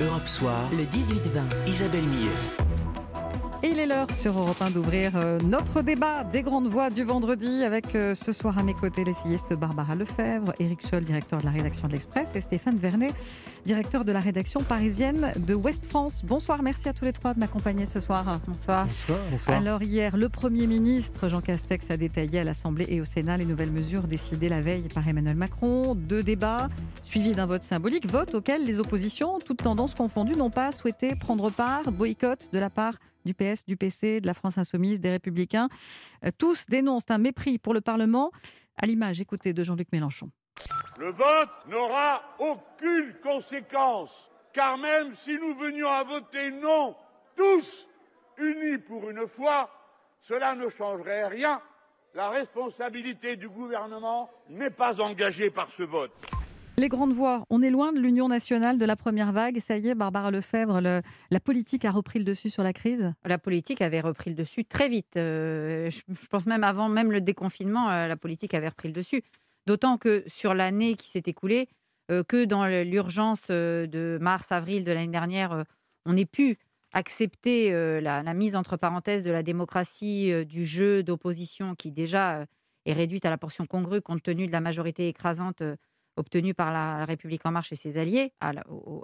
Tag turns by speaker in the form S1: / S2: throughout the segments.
S1: Europe Soir,
S2: le 18-20.
S1: Isabelle Millet.
S3: Et il est l'heure sur Europe 1 d'ouvrir euh, notre débat des grandes voix du vendredi avec euh, ce soir à mes côtés l'essayiste Barbara Lefebvre, Éric Scholl, directeur de la rédaction de l'Express et Stéphane Vernet, directeur de la rédaction parisienne de Ouest France. Bonsoir, merci à tous les trois de m'accompagner ce soir.
S4: Bonsoir.
S5: Bonsoir.
S3: Alors hier, le Premier ministre Jean Castex a détaillé à l'Assemblée et au Sénat les nouvelles mesures décidées la veille par Emmanuel Macron. Deux débats suivis d'un vote symbolique, vote auquel les oppositions, toutes tendances confondues, n'ont pas souhaité prendre part, boycott de la part du PS, du PC, de la France Insoumise, des Républicains. Euh, tous dénoncent un mépris pour le Parlement, à l'image, écoutez, de Jean-Luc Mélenchon.
S6: Le vote n'aura aucune conséquence, car même si nous venions à voter non, tous unis pour une fois, cela ne changerait rien. La responsabilité du gouvernement n'est pas engagée par ce vote.
S3: Les grandes voix, on est loin de l'union nationale de la première vague. Ça y est, Barbara Lefebvre, la politique a repris le dessus sur la crise
S4: La politique avait repris le dessus très vite. Euh, je, pense même avant même le déconfinement, euh, la politique avait repris le dessus. D'autant que sur l'année qui s'est écoulée, euh, que dans l'urgence de mars-avril de l'année dernière, on ait pu accepter la, la, mise entre parenthèses de la démocratie, du jeu d'opposition qui déjà est réduite à la portion congrue compte tenu de la majorité écrasante obtenu par la République en marche et ses alliés à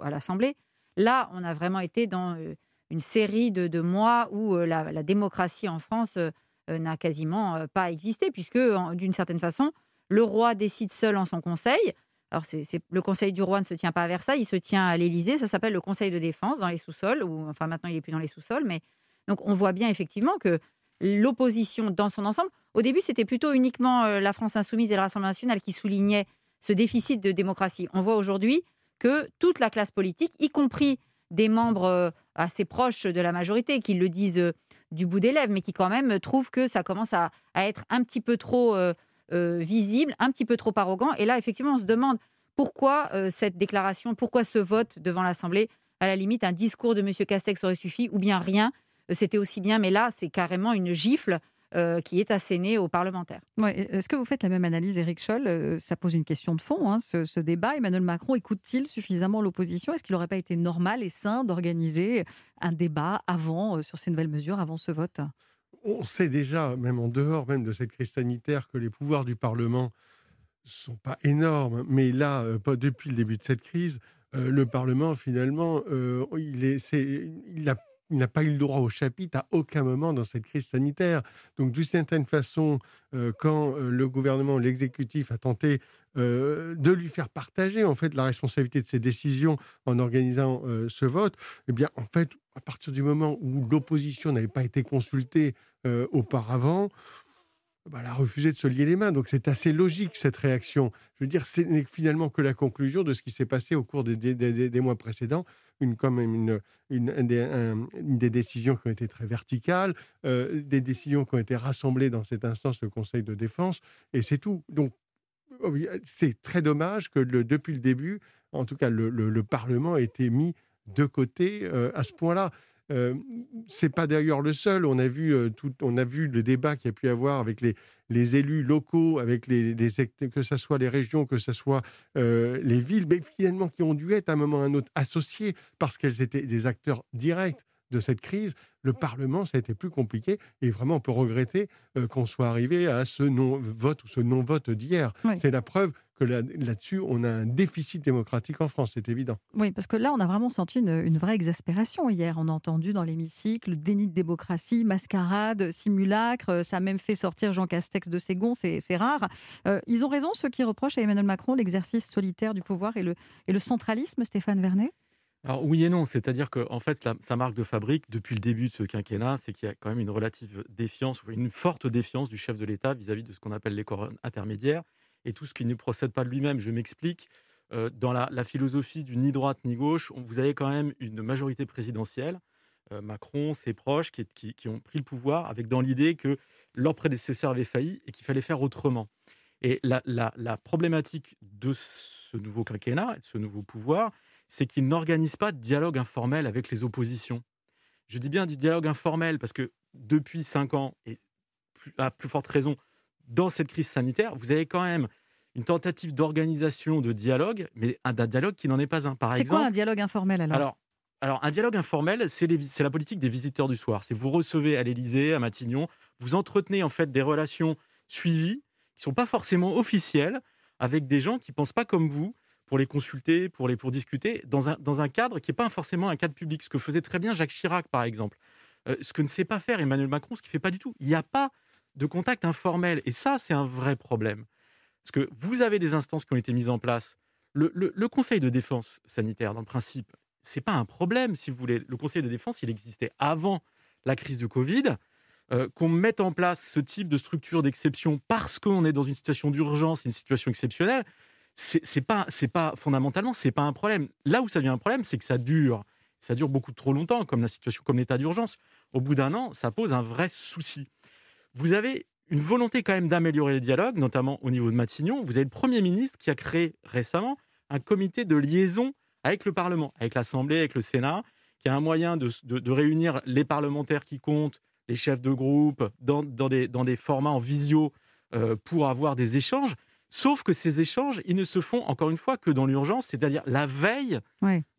S4: l'Assemblée. Là, on a vraiment été dans euh, une série de, mois où euh, la, démocratie en France euh, n'a quasiment pas existé, puisque d'une certaine façon, le roi décide seul en son conseil. Alors, le conseil du roi ne se tient pas à Versailles, il se tient à l'Élysée. Ça s'appelle le conseil de défense dans les sous-sols, ou enfin maintenant il n'est plus dans les sous-sols, mais donc on voit bien effectivement que l'opposition dans son ensemble, au début c'était plutôt uniquement la France insoumise et le Rassemblement national qui soulignaient ce déficit de démocratie. On voit aujourd'hui que toute la classe politique, y compris des membres euh, assez proches de la majorité, qui le disent euh, du bout des lèvres, mais qui quand même trouvent que ça commence à, être un petit peu trop euh, visible, un petit peu trop arrogant. Et là, effectivement, on se demande pourquoi cette déclaration, pourquoi ce vote devant l'Assemblée? À la limite, un discours de M. Castex aurait suffi, ou bien rien. C'était aussi bien, mais là, c'est carrément une gifle euh, qui est asséné aux parlementaires.
S3: Est-ce que vous faites la même analyse, Éric Scholl? Euh, Ça pose une question de fond, hein, ce, débat. Emmanuel Macron écoute-t-il suffisamment l'opposition? Est-ce qu'il n'aurait pas été normal et sain d'organiser un débat avant, euh, sur ces nouvelles mesures, avant ce vote?
S5: On sait déjà, même en dehors même de cette crise sanitaire, que les pouvoirs du Parlement sont pas énormes. Mais là, pas depuis le début de cette crise, le Parlement, finalement, il, est, il a il n'a pas eu le droit au chapitre à aucun moment dans cette crise sanitaire. Donc, d'une certaine façon, euh, quand euh, le gouvernement, l'exécutif a tenté euh, de lui faire partager en fait la responsabilité de ses décisions en organisant ce vote, eh bien, en fait, à partir du moment où l'opposition n'avait pas été consultée auparavant, bah, elle a refusé de se lier les mains. Donc c'est assez logique cette réaction. Je veux dire, ce n'est finalement que la conclusion de ce qui s'est passé au cours des, des mois précédents une, comme une, une, des, décisions qui ont été très verticales, euh, des décisions qui ont été rassemblées dans cette instance, le Conseil de défense, et c'est tout. Donc, oh c'est très dommage que depuis le début, en tout cas, le, le, Parlement ait été mis de côté euh, à ce point-là. Euh, c'est pas d'ailleurs le seul. On a vu euh, tout, on a vu le débat qu'il y a pu avoir avec les, les élus locaux, avec les, que ce soit les régions, que ce soit euh, les villes, mais finalement qui ont dû être à un moment ou à un autre associés parce qu'elles étaient des acteurs directs de cette crise, le Parlement, ça a été plus compliqué. Et vraiment, on peut regretter euh, qu'on soit arrivé à ce non-vote ou ce non-vote d'hier. C'est la preuve que là-dessus, on a un déficit démocratique en France, c'est évident.
S3: Oui, parce que là, on a vraiment senti une, vraie exaspération hier. On a entendu dans l'hémicycle déni de démocratie, mascarade, simulacre. Ça a même fait sortir Jean Castex de ses gonds, c'est rare. Euh, ils ont raison, ceux qui reprochent à Emmanuel Macron l'exercice solitaire du pouvoir et le, et le centralisme, Stéphane Vernet?
S7: Alors oui et non, c'est-à-dire que fait, sa marque de fabrique depuis le début de ce quinquennat, c'est qu'il y a quand même une relative défiance, une forte défiance du chef de l'État vis-à-vis de ce qu'on appelle les corps intermédiaires et tout ce qui ne procède pas de lui-même. Je m'explique. Euh, dans la, philosophie du ni droite ni gauche, vous avez quand même une majorité présidentielle, euh, Macron, ses proches, qui, ont pris le pouvoir avec dans l'idée que leur prédécesseur avait failli et qu'il fallait faire autrement. Et la problématique de ce nouveau quinquennat, de ce nouveau pouvoir, c'est qu'il n'organise pas de dialogue informel avec les oppositions. Je dis bien du dialogue informel parce que depuis cinq ans, et à plus forte raison dans cette crise sanitaire, vous avez quand même une tentative d'organisation de dialogue, mais d'un dialogue qui n'en est pas un.
S3: Par exemple, c'est quoi un dialogue informel alors?
S7: Alors, alors, un dialogue informel, c'est la politique des visiteurs du soir. C'est vous recevez à l'Élysée, à Matignon, vous entretenez en fait des relations suivies qui sont pas forcément officielles avec des gens qui pensent pas comme vous pour les consulter, pour les pour discuter dans un, dans un cadre qui n'est pas forcément un cadre public. Ce que faisait très bien Jacques Chirac, par exemple. Euh, ce que ne sait pas faire Emmanuel Macron, ce qu'il fait pas du tout. Il n'y a pas de contact informel. Et ça, c'est un vrai problème. Parce que vous avez des instances qui ont été mises en place. Le, le Conseil de défense sanitaire, dans le principe, c'est pas un problème, si vous voulez. Le Conseil de défense, il existait avant la crise du Covid. Euh, qu'on mette en place ce type de structure d'exception parce qu'on est dans une situation d'urgence, une situation exceptionnelle, c'est pas, c'est pas fondamentalement, c'est pas un problème. Là où ça devient un problème, c'est que ça dure, ça dure beaucoup trop longtemps, comme la situation, comme l'état d'urgence. Au bout d'un an, ça pose un vrai souci. Vous avez une volonté quand même d'améliorer le dialogue, notamment au niveau de Matignon. Vous avez le Premier ministre qui a créé récemment un comité de liaison avec le Parlement, avec l'Assemblée, avec le Sénat, qui a un moyen de, réunir les parlementaires qui comptent, les chefs de groupe, dans, des, formats en visio euh, pour avoir des échanges. Sauf que ces échanges, ils ne se font encore une fois que dans l'urgence, c'est-à-dire la veille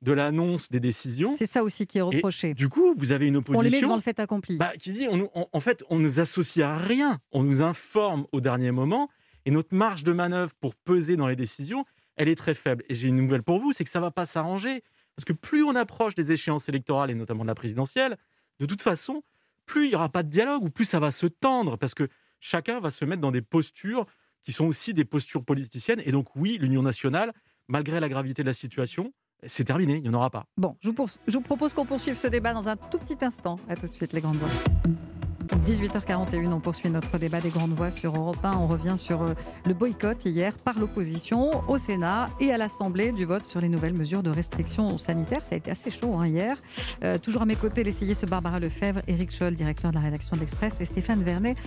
S7: de l'annonce des décisions.
S3: C'est ça aussi qui est reproché.
S7: du coup, vous avez une opposition. On les met
S3: devant le fait accompli.
S7: Bah, qui dit, on, en fait, on nous associe à rien. On nous informe au dernier moment. Et notre marge de manœuvre pour peser dans les décisions, elle est très faible. Et j'ai une nouvelle pour vous, c'est que ça ne va pas s'arranger. Parce que plus on approche des échéances électorales, et notamment de la présidentielle, de toute façon, plus il n'y aura pas de dialogue, ou plus ça va se tendre, parce que chacun va se mettre dans des postures qui sont aussi des postures politiciennes. Et donc oui, l'Union nationale, malgré la gravité de la situation, c'est terminé, il n'y en aura pas.
S3: Bon, je vous, propose qu'on poursuive ce débat dans un tout petit instant. À tout de suite, les grandes voix. 18h41, on poursuit notre débat des grandes voix sur Europe 1. On revient sur euh, le boycott hier par l'opposition au Sénat et à l'Assemblée du vote sur les nouvelles mesures de restriction sanitaire. Ça a été assez chaud hein, hier. Euh, toujours à mes côtés, l'essayiste Barbara Lefebvre, Éric Scholl, directeur de la rédaction de l'Express, et Stéphane Vernet,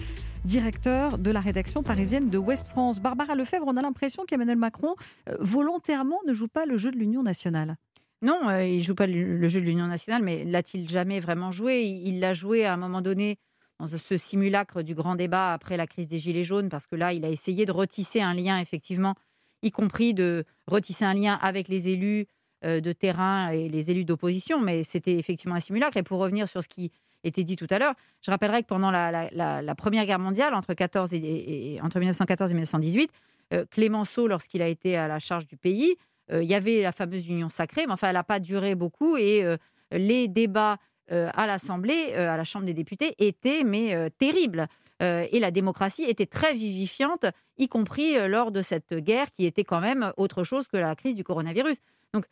S3: directeur de la rédaction parisienne de Ouest France. Barbara Lefebvre, on a l'impression qu'Emmanuel Macron, euh, volontairement, ne joue pas le jeu de l'Union nationale.
S4: Non, il ne joue pas le jeu de l'Union nationale, mais l'a-t-il jamais vraiment joué? Il l'a joué à un moment donné dans ce simulacre du grand débat après la crise des Gilets jaunes, parce que là, il a essayé de retisser un lien, effectivement, y compris de retisser un lien avec les élus euh, de terrain et les élus d'opposition, mais c'était effectivement un simulacre. Et pour revenir sur ce qui était dit tout à l'heure, je rappellerai que pendant la, Première Guerre mondiale, entre, 14 et, entre 1914 et 1918, euh, Clémenceau, lorsqu'il a été à la charge du pays, euh, il y avait la fameuse Union sacrée, mais enfin, elle n'a pas duré beaucoup et les débats à l'Assemblée, euh, à la Chambre des députés, était mais euh, terrible. et la démocratie était très vivifiante, y compris lors de cette guerre qui était quand même autre chose que la crise du coronavirus. Donc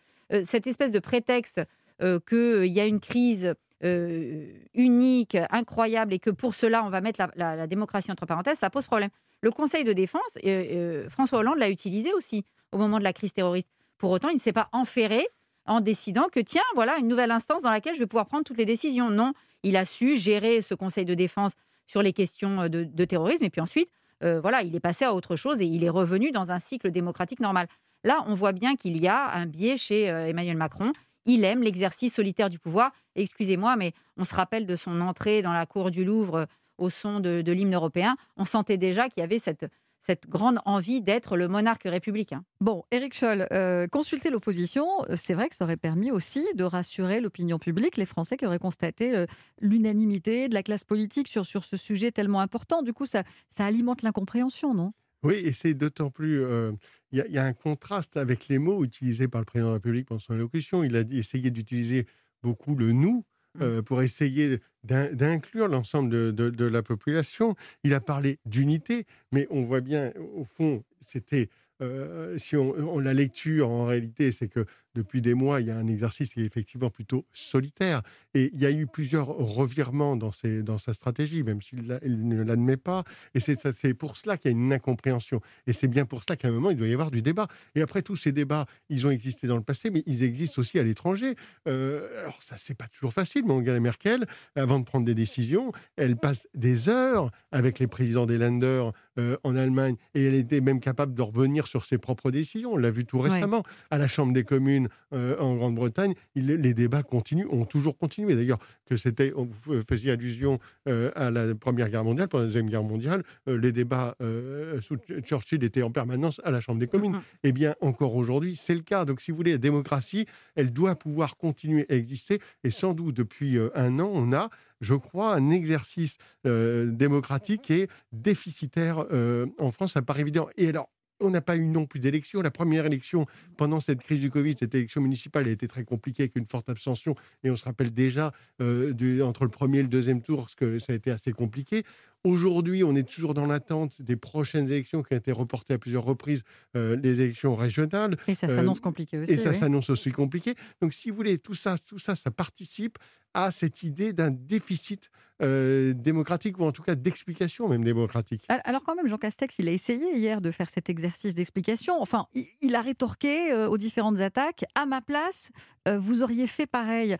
S4: cette espèce de prétexte qu'il y a une crise unique, incroyable, et que pour cela on va mettre la, la, démocratie entre parenthèses, ça pose problème. Le Conseil de défense, François Hollande l'a utilisé aussi au moment de la crise terroriste. Pour autant, il ne s'est pas enferré en décidant que, tiens, voilà une nouvelle instance dans laquelle je vais pouvoir prendre toutes les décisions. Non, il a su gérer ce Conseil de défense sur les questions euh, de, terrorisme. Et puis ensuite, euh, voilà, il est passé à autre chose et il est revenu dans un cycle démocratique normal. Là, on voit bien qu'il y a un biais chez euh, Emmanuel Macron. Il aime l'exercice solitaire du pouvoir. Excusez-moi, mais on se rappelle de son entrée dans la cour du Louvre au son de l'hymne européen. On sentait déjà qu'il y avait cette, cette grande envie d'être le monarque républicain.
S3: Bon, Éric Scholl, euh, consulter l'opposition, euh, c'est vrai que ça aurait permis aussi de rassurer l'opinion publique, les Français qui auraient constaté euh, l'unanimité de la classe politique sur, sur ce sujet tellement important. Du coup, ça, ça alimente l'incompréhension, non?
S5: Oui, et c'est d'autant plus... Il y, a un contraste avec les mots utilisés par le président de la République pendant son allocution. Il a essayé d'utiliser beaucoup le nous. Euh, pour essayer d'inclure l'ensemble de, la population. Il a parlé d'unité, mais on voit bien, au fond, c'était euh, si on, la lecture en réalité, c'est que depuis des mois, il y a un exercice qui est effectivement plutôt solitaire. Et il y a eu plusieurs revirements dans, sa stratégie, même s'il ne l'admet pas. Et c'est pour cela qu'il y a une incompréhension. Et c'est bien pour cela qu'à un moment, il doit y avoir du débat. Et après, tous ces débats, ils ont existé dans le passé, mais ils existent aussi à l'étranger. Euh, alors, ça, c'est pas toujours facile, mais Angela Merkel, avant de prendre des décisions, elle passe des heures avec les présidents des Länder en Allemagne, et elle était même capable de revenir sur ses propres décisions. On l'a vu tout récemment à la Chambre des communes en Grande-Bretagne. Les débats continuent, ont toujours continué. D'ailleurs, que c'était, on faisait allusion à la Première Guerre mondiale, pendant la Deuxième Guerre mondiale, les débats sous Churchill étaient en permanence à la Chambre des communes. Eh bien, encore aujourd'hui, c'est le cas. Donc, si vous voulez, la démocratie, elle doit pouvoir continuer à exister. Et sans doute, depuis un an, on a je crois, un exercice euh, démocratique qui est déficitaire euh, en France. Ça paraît évident. Et alors, on n'a pas eu non plus d'élection. La première élection pendant cette crise du Covid, cette élection municipale, a été très compliquée avec une forte abstention. Et on se rappelle déjà euh, entre le premier et le deuxième tour, parce que ça a été assez compliqué. Aujourd'hui, on est toujours dans l'attente des prochaines élections qui ont été reportées à plusieurs reprises, les élections régionales.
S3: Et ça s'annonce compliqué aussi.
S5: Et ça s'annonce aussi compliqué. Donc, si vous voulez, tout ça, tout ça, ça participe à cette idée d'un déficit euh, démocratique, ou en tout cas d'explication même démocratique.
S3: Alors quand même, Jean Castex, il a essayé hier de faire cet exercice d'explication. Enfin, il, a rétorqué euh, aux différentes attaques. À ma place, euh, vous auriez fait pareil.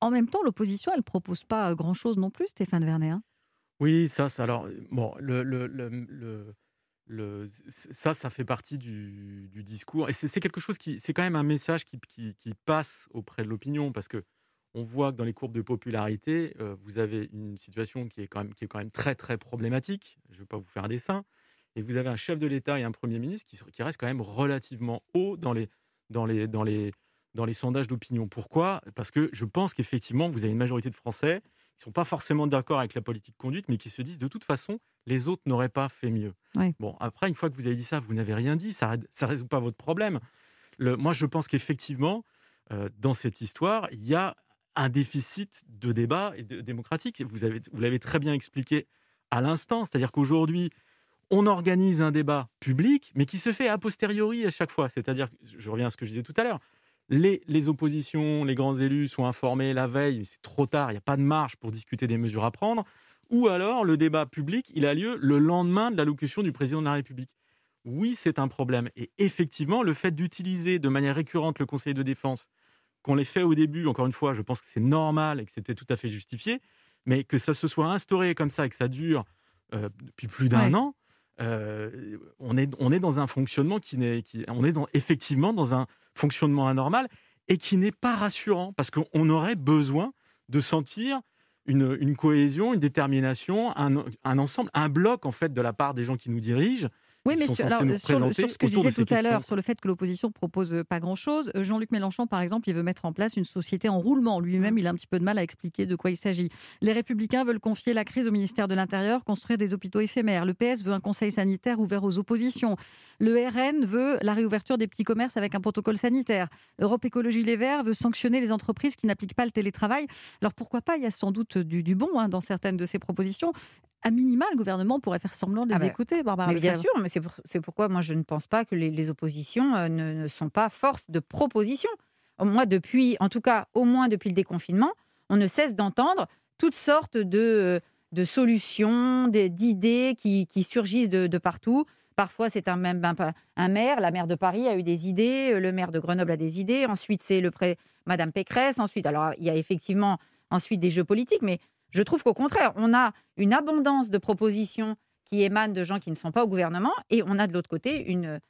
S3: En même temps, l'opposition, elle propose pas grand-chose non plus, Stéphane Vernet. Hein.
S7: Oui, ça, ça, alors, bon, le, le, le, le, ça, ça fait partie du, discours. Et c'est quelque chose qui, c'est quand même un message qui, qui, passe auprès de l'opinion, parce que on voit que dans les courbes de popularité, vous avez une situation qui est, quand même, qui est quand même très très problématique. Je ne vais pas vous faire un dessin. Et vous avez un chef de l'État et un Premier ministre qui, qui restent quand même relativement haut dans les, dans les, dans les, dans les sondages d'opinion. Pourquoi? Parce que je pense qu'effectivement, vous avez une majorité de Français qui sont pas forcément d'accord avec la politique conduite, mais qui se disent de toute façon, les autres n'auraient pas fait mieux. Bon, après, une fois que vous avez dit ça, vous n'avez rien dit, ça ne résout pas votre problème. Le, moi, je pense qu'effectivement, euh, dans cette histoire, il y a un déficit de débat et de, démocratique. Vous, avez, vous l'avez très bien expliqué à l'instant. C'est-à-dire qu'aujourd'hui, on organise un débat public, mais qui se fait a posteriori à chaque fois. C'est-à-dire, je reviens à ce que je disais tout à l'heure, les, les, oppositions, les grands élus sont informés la veille, mais c'est trop tard, il n'y a pas de marge pour discuter des mesures à prendre. Ou alors, le débat public, il a lieu le lendemain de l'allocution du président de la République. Oui, c'est un problème. Et effectivement, le fait d'utiliser de manière récurrente le Conseil de défense qu'on les fait au début, encore une fois, je pense que c'est normal et que c'était tout à fait justifié, mais que ça se soit instauré comme ça et que ça dure euh, depuis plus d'un an, euh, on, est, on est dans un fonctionnement qui n'est, on est dans, effectivement dans un fonctionnement anormal et qui n'est pas rassurant parce qu'on aurait besoin de sentir une, cohésion, une détermination, un, ensemble, un bloc en fait de la part des gens qui nous dirigent
S3: oui, mais sur, ce que je disais tout à l'heure, sur le fait que l'opposition propose euh, pas grand-chose, euh, Jean-Luc Mélenchon, par exemple, il veut mettre en place une société en roulement. Lui-même, il a un petit peu de mal à expliquer de quoi il s'agit. Les Républicains veulent confier la crise au ministère de l'Intérieur, construire des hôpitaux éphémères. Le PS veut un conseil sanitaire ouvert aux oppositions. Le RN veut la réouverture des petits commerces avec un protocole sanitaire. Europe Écologie Les Verts veut sanctionner les entreprises qui n'appliquent pas le télétravail. Alors pourquoi pas? Il y a sans doute du, bon hein, dans certaines de ces propositions à minima, le gouvernement pourrait faire semblant de les ah bah, écouter, Barbara.
S4: Mais bien sûr, mais c'est pourquoi moi je ne pense pas que les, oppositions euh, ne, sont pas force de proposition. Moi, depuis, en tout cas, au moins depuis le déconfinement, on ne cesse d'entendre toutes sortes de, de solutions, d'idées qui, qui, surgissent de, partout. Parfois, c'est un, même un, maire, la maire de Paris a eu des idées, le maire de Grenoble a des idées, ensuite c'est le Madame Pécresse, ensuite, alors il y a effectivement ensuite des jeux politiques, mais je trouve qu'au contraire, on a une abondance de propositions qui émanent de gens qui ne sont pas au gouvernement, et on a de l'autre côté une,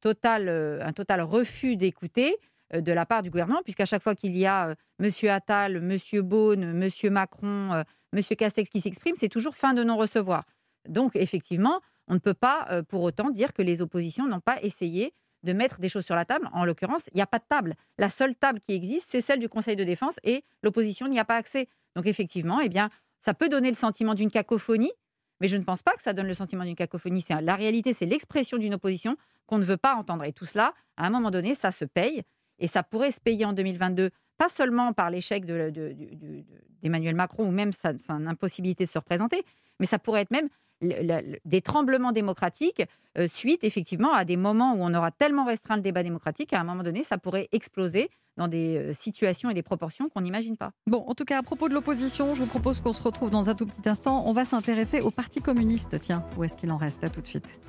S4: totale, euh, un total refus d'écouter euh, de la part du gouvernement, puisqu'à chaque fois qu'il y a euh, M. Attal, M. Beaune, M. Macron, M. Castex qui s'expriment, c'est toujours fin de non-recevoir. Donc, effectivement, on ne peut pas pour autant dire que les oppositions n'ont pas essayé de mettre des choses sur la table. En l'occurrence, il n'y a pas de table. La seule table qui existe, c'est celle du Conseil de défense et l'opposition n'y a pas accès. Donc effectivement, eh bien, ça peut donner le sentiment d'une cacophonie, mais je ne pense pas que ça donne le sentiment d'une cacophonie. C'est la réalité, c'est l'expression d'une opposition qu'on ne veut pas entendre. Et tout cela, à un moment donné, ça se paye. Et ça pourrait se payer en 2022, pas seulement par l'échec d'Emmanuel Macron ou même sa, impossibilité de se représenter, mais ça pourrait être même des tremblements démocratiques euh, suite effectivement à des moments où on aura tellement restreint le débat démocratique qu'à un moment donné, ça pourrait exploser dans des euh, situations et des proportions qu'on n'imagine pas.
S3: Bon, en tout cas, à propos de l'opposition, je vous propose qu'on se retrouve dans un tout petit instant. On va s'intéresser au Parti communiste. Tiens, où est-ce qu'il en reste? À tout de suite.